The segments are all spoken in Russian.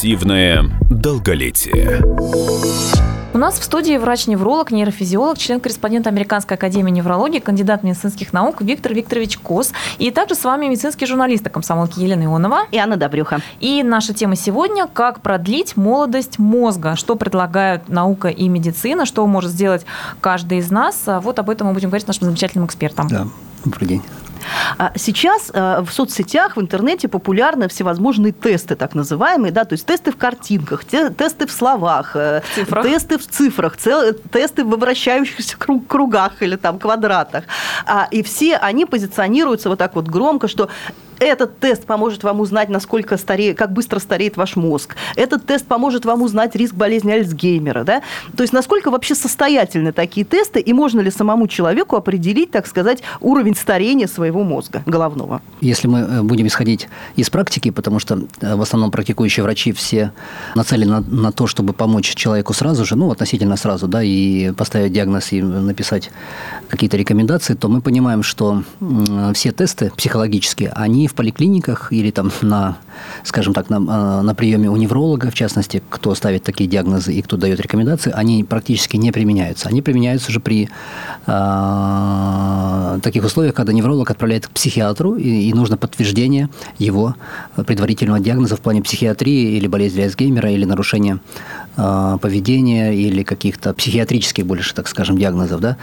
Активное долголетие. У нас в студии врач-невролог, нейрофизиолог, член-корреспондент Американской академии неврологии, кандидат медицинских наук Виктор Викторович Кос. И также с вами медицинский журналист комсомолки Елена Ионова. И Анна Добрюха. И наша тема сегодня – как продлить молодость мозга. Что предлагают наука и медицина, что может сделать каждый из нас. Вот об этом мы будем говорить с нашим замечательным экспертом. Да, добрый день. А сейчас э, в соцсетях, в интернете популярны всевозможные тесты, так называемые, да, то есть тесты в картинках, тесты в словах, э, цифрах. тесты в цифрах, тесты в обращающихся кругах или там квадратах. А, и все они позиционируются вот так вот громко, что этот тест поможет вам узнать, насколько стареет, как быстро стареет ваш мозг. Этот тест поможет вам узнать риск болезни Альцгеймера. Да? То есть насколько вообще состоятельны такие тесты, и можно ли самому человеку определить, так сказать, уровень старения своего мозга головного? Если мы э, будем исходить из практики, потому что э, в основном практикующие врачи все нацелены на, на то, чтобы помочь человеку сразу же, ну, относительно сразу, да, и поставить диагноз и написать какие-то рекомендации, то мы понимаем, что все тесты психологические, они в поликлиниках или там на, скажем так, на, а, на приеме у невролога, в частности, кто ставит такие диагнозы и кто дает рекомендации, они практически не применяются. Они применяются уже при э, таких условиях, когда невролог отправляет к психиатру, и, и нужно подтверждение его предварительного диагноза в плане психиатрии или болезни Альцгеймера, или нарушения э, поведения, или каких-то психиатрических больше, так скажем, диагнозов, да,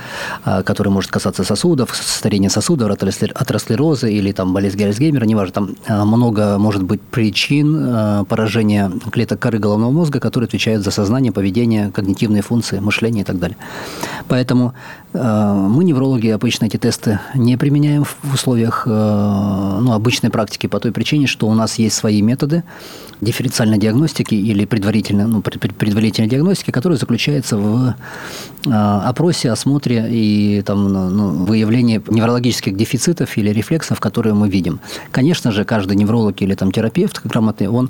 э, которые может касаться сосудов, старения сосудов, атеросклероза или там болезнь Альцгеймера, неважно, там много может быть причин э, поражения клеток коры головного мозга, которые отвечают за сознание, поведение, когнитивные функции, мышление и так далее. Поэтому э, мы, неврологи, обычно эти тесты не применяем в условиях ну, обычной практики по той причине, что у нас есть свои методы дифференциальной диагностики или предварительной, ну, предварительной диагностики, которая заключается в опросе, осмотре и там, ну, ну, выявлении неврологических дефицитов или рефлексов, которые мы видим. Конечно же, каждый невролог или там, терапевт грамотный, он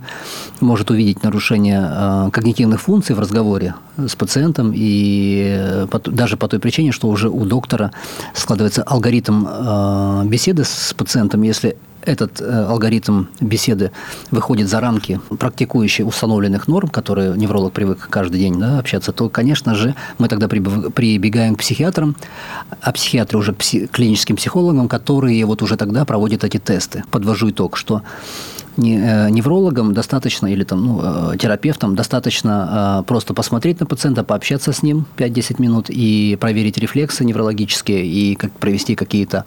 может увидеть нарушение э, когнитивных функций в разговоре с пациентом, и э, даже по той причине, что уже у доктора складывается алгоритм э, беседы с пациентом, если этот э, алгоритм беседы выходит за рамки практикующих установленных норм, которые невролог привык каждый день да, общаться, то, конечно же, мы тогда прибегаем к психиатрам, а психиатры уже к клиническим психологам, которые вот уже тогда проводят эти тесты. Подвожу итог, что неврологам достаточно, или там, ну, э, терапевтам достаточно э, просто посмотреть на пациента, пообщаться с ним 5-10 минут и проверить рефлексы неврологические и как провести какие-то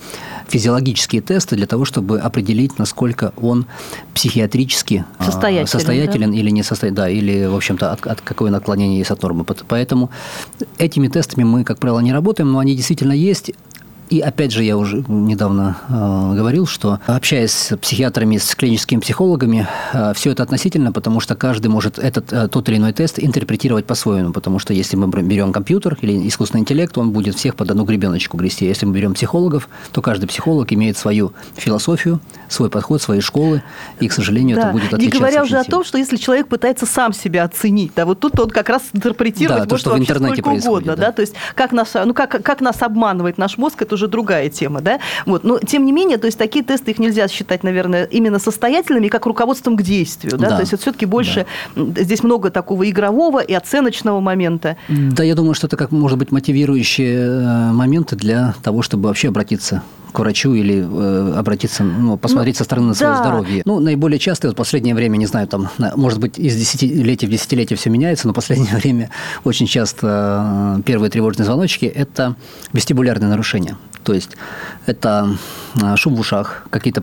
физиологические тесты для того, чтобы определить, насколько он психиатрически состоятелен, состоятелен да? или не состоятелен, да, или, в общем-то, от, от какое наклонение есть от нормы. Поэтому этими тестами мы, как правило, не работаем, но они действительно есть. И опять же, я уже недавно э, говорил, что общаясь с психиатрами, с клиническими психологами, э, все это относительно, потому что каждый может этот э, тот или иной тест интерпретировать по-своему. Потому что если мы берем компьютер или искусственный интеллект, он будет всех под одну гребеночку грести. Если мы берем психологов, то каждый психолог имеет свою философию, свой подход, свои школы, и, к сожалению, да. это будет отличаться. Не говоря уже о том, что если человек пытается сам себя оценить, да, вот тут он как раз интерпретировать да, то, что в интернете происходит, угодно, да. да, то есть как нас, ну как как нас обманывает наш мозг, это уже другая тема, да. Вот, но тем не менее, то есть такие тесты их нельзя считать, наверное, именно состоятельными, как руководством к действию, да. да. То есть это все-таки больше да. здесь много такого игрового и оценочного момента. Да, я думаю, что это как может быть мотивирующие э, моменты для того, чтобы вообще обратиться к врачу или э, обратиться, ну, посмотреть ну, со стороны на свое да. здоровье. Ну, наиболее часто, вот в последнее время, не знаю, там, может быть, из десятилетия в десятилетие все меняется, но в последнее время очень часто э, первые тревожные звоночки – это вестибулярные нарушения. То есть это э, шум в ушах, какие-то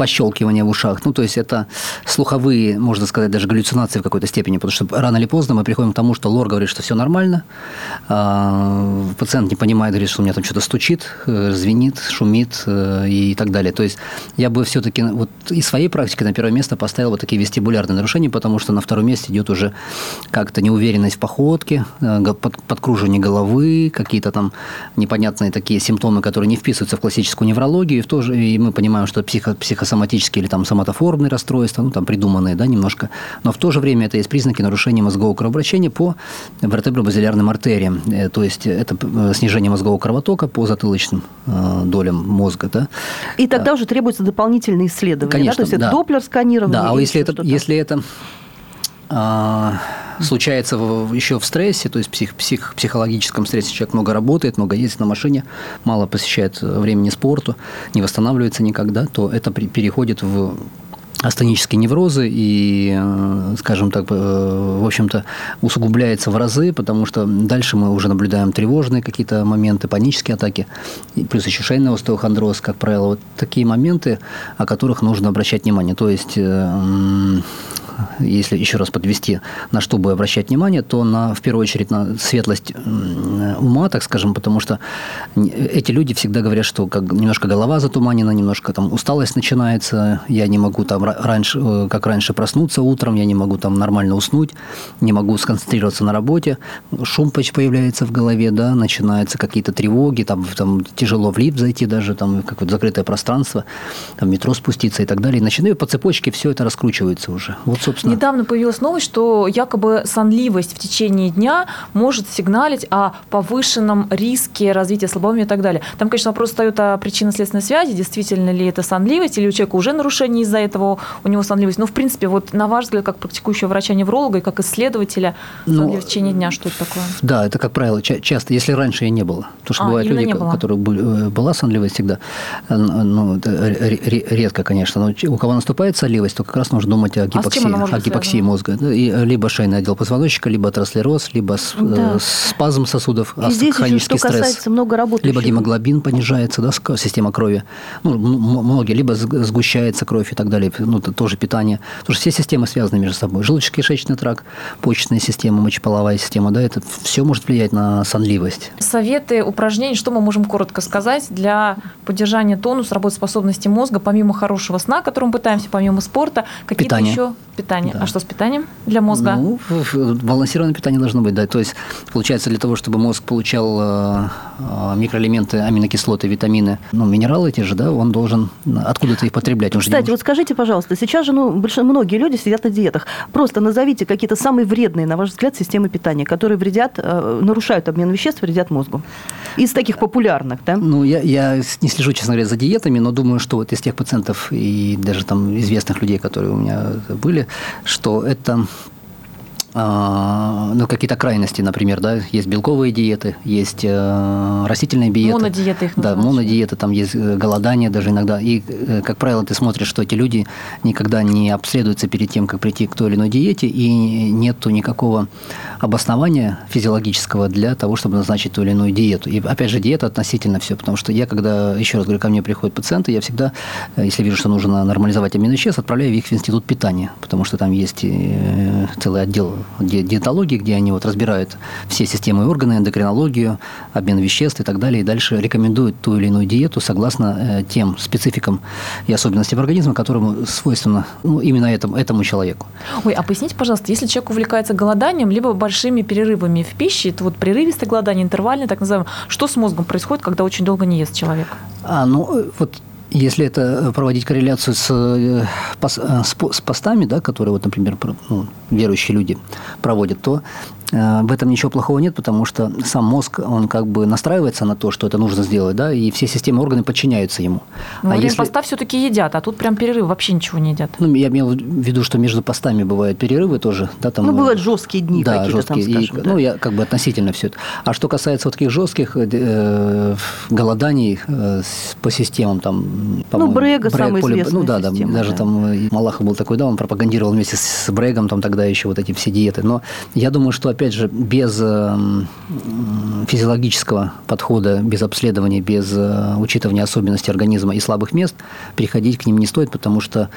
пощелкивание в ушах. Ну, то есть это слуховые, можно сказать, даже галлюцинации в какой-то степени, потому что рано или поздно мы приходим к тому, что лор говорит, что все нормально, а пациент не понимает, говорит, что у меня там что-то стучит, э, звенит, шумит э, и так далее. То есть я бы все-таки вот из своей практики на первое место поставил вот такие вестибулярные нарушения, потому что на втором месте идет уже как-то неуверенность в походке, э, подкруживание головы, какие-то там непонятные такие симптомы, которые не вписываются в классическую неврологию, и, в то же, и мы понимаем, что психо, психо соматические или там соматоформные расстройства, ну, там придуманные, да, немножко. Но в то же время это есть признаки нарушения мозгового кровообращения по вертебробазилярным артериям. Э, то есть это э, снижение мозгового кровотока по затылочным э, долям мозга, да. И тогда уже требуется дополнительные исследования, Конечно, да? То есть да. это доплер сканирование. Да, а если это, если это а, случается в, еще в стрессе, то есть псих, псих, психологическом стрессе человек много работает, много ездит на машине, мало посещает времени спорту, не восстанавливается никогда, то это при, переходит в астенические неврозы и, э, скажем так, э, в общем-то, усугубляется в разы, потому что дальше мы уже наблюдаем тревожные какие-то моменты, панические атаки, плюс еще шейный остеохондроз, как правило. Вот такие моменты, о которых нужно обращать внимание. То есть э, если еще раз подвести, на что бы обращать внимание, то на, в первую очередь на светлость ума, так скажем, потому что эти люди всегда говорят, что как, немножко голова затуманена, немножко там усталость начинается, я не могу там раньше, э, как раньше проснуться утром, я не могу там нормально уснуть, не могу сконцентрироваться на работе, шум появляется в голове, да, начинаются какие-то тревоги, там, там тяжело в лифт зайти даже, там, как вот закрытое пространство, там, в метро спуститься и так далее. И начинаю по цепочке все это раскручивается уже. Вот, собственно. Недавно появилась новость, что якобы сонливость в течение дня может сигналить о повышенном риске развития слабоумия и так далее. Там, конечно, вопрос встает о причинно-следственной связи, действительно ли это сонливость, или у человека уже нарушение из-за этого у него сонливость. Но, в принципе, вот на ваш взгляд, как практикующего врача-невролога и как исследователя ну, в течение дня, что это такое? Да, это, как правило, часто, если раньше и не было. Потому что а, бывают люди, которые э, была сонливость всегда, э, ну, редко, конечно, но у кого наступает сонливость, то как раз нужно думать о гипоксии. А о гипоксии мозга. И либо шейный отдел позвоночника, либо атеросклероз, либо да. спазм сосудов, и здесь хронический еще, что стресс. Касается много работающих. Либо гемоглобин понижается, да, система крови. Ну, многие, либо сгущается кровь и так далее. Ну, это тоже питание. Потому что все системы связаны между собой. Желудочно-кишечный тракт, почечная система, мочеполовая система, да, это все может влиять на сонливость. Советы, упражнения, что мы можем коротко сказать для поддержания тонуса, работоспособности мозга, помимо хорошего сна, которым пытаемся, помимо спорта, какие-то еще питания. Да. А что с питанием для мозга? Ну, балансированное питание должно быть, да. То есть, получается, для того, чтобы мозг получал э, э, микроэлементы, аминокислоты, витамины, ну, минералы те же, да, он должен откуда-то их потреблять. Он Кстати, вот скажите, пожалуйста, сейчас же, ну, большинство, многие люди сидят на диетах. Просто назовите какие-то самые вредные, на ваш взгляд, системы питания, которые вредят, э, нарушают обмен веществ, вредят мозгу. Из таких популярных, да? Ну, я, я не слежу, честно говоря, за диетами, но думаю, что вот из тех пациентов и даже там известных людей, которые у меня были, что это ну, какие-то крайности, например, да, есть белковые диеты, есть э, растительные диеты. Монодиеты их Да, монодиеты, там есть э, голодание даже иногда. И, э, как правило, ты смотришь, что эти люди никогда не обследуются перед тем, как прийти к той или иной диете, и нету никакого обоснования физиологического для того, чтобы назначить ту или иную диету. И, опять же, диета относительно все, потому что я, когда, еще раз говорю, ко мне приходят пациенты, я всегда, если вижу, что нужно нормализовать аминочес, отправляю их в институт питания, потому что там есть целый отдел диетологии, где они вот разбирают все системы и органы, эндокринологию, обмен веществ и так далее, и дальше рекомендуют ту или иную диету согласно э, тем спецификам и особенностям организма, которому свойственно ну, именно этому, этому человеку. Ой, а поясните, пожалуйста, если человек увлекается голоданием, либо большими перерывами в пище, это вот прерывистое голодание, интервальное, так называемое, что с мозгом происходит, когда очень долго не ест человек? А, ну, э, вот если это проводить корреляцию с, э, с, с постами, да, которые, вот, например, ну, верующие люди проводят, то Э, в этом ничего плохого нет, потому что сам мозг, он как бы настраивается на то, что это нужно сделать, да, и все системы органы подчиняются ему. Но а если... поста все-таки едят, а тут прям перерыв, вообще ничего не едят. Ну, я имел в виду, что между постами бывают перерывы тоже. Да, там, ну, бывают жесткие дни да, жесткие, там, скажем, и, да. Ну, я как бы относительно все это. А что касается вот таких жестких э, голоданий э, по системам, там, Ну, Брега, Брег, самый поле, Ну, да, да, даже да. там Малахов был такой, да, он пропагандировал вместе с Брегом, там тогда еще вот эти все диеты. Но я думаю, что, опять же, без эм, физиологического подхода, без обследования, без э, учитывания особенностей организма и слабых мест, переходить к ним не стоит, потому что,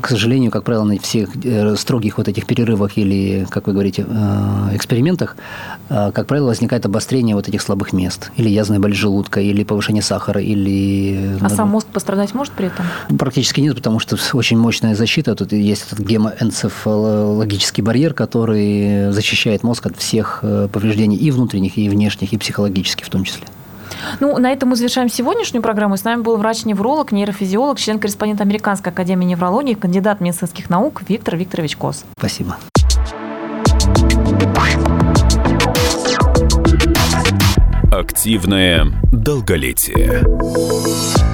к сожалению, как правило, на всех э, строгих вот этих перерывах или, как вы говорите, э, экспериментах, как правило, возникает обострение вот этих слабых мест. Или язвная боль желудка, или повышение сахара, или... А сам мозг пострадать может при этом? Практически нет, потому что очень мощная защита. Тут есть этот гемоэнцефалогический барьер, который защищает мозг от всех всех э, повреждений и внутренних, и внешних, и психологических в том числе. Ну, на этом мы завершаем сегодняшнюю программу. С нами был врач-невролог, нейрофизиолог, член-корреспондент Американской академии неврологии, кандидат медицинских наук Виктор Викторович Кос. Спасибо. Активное долголетие.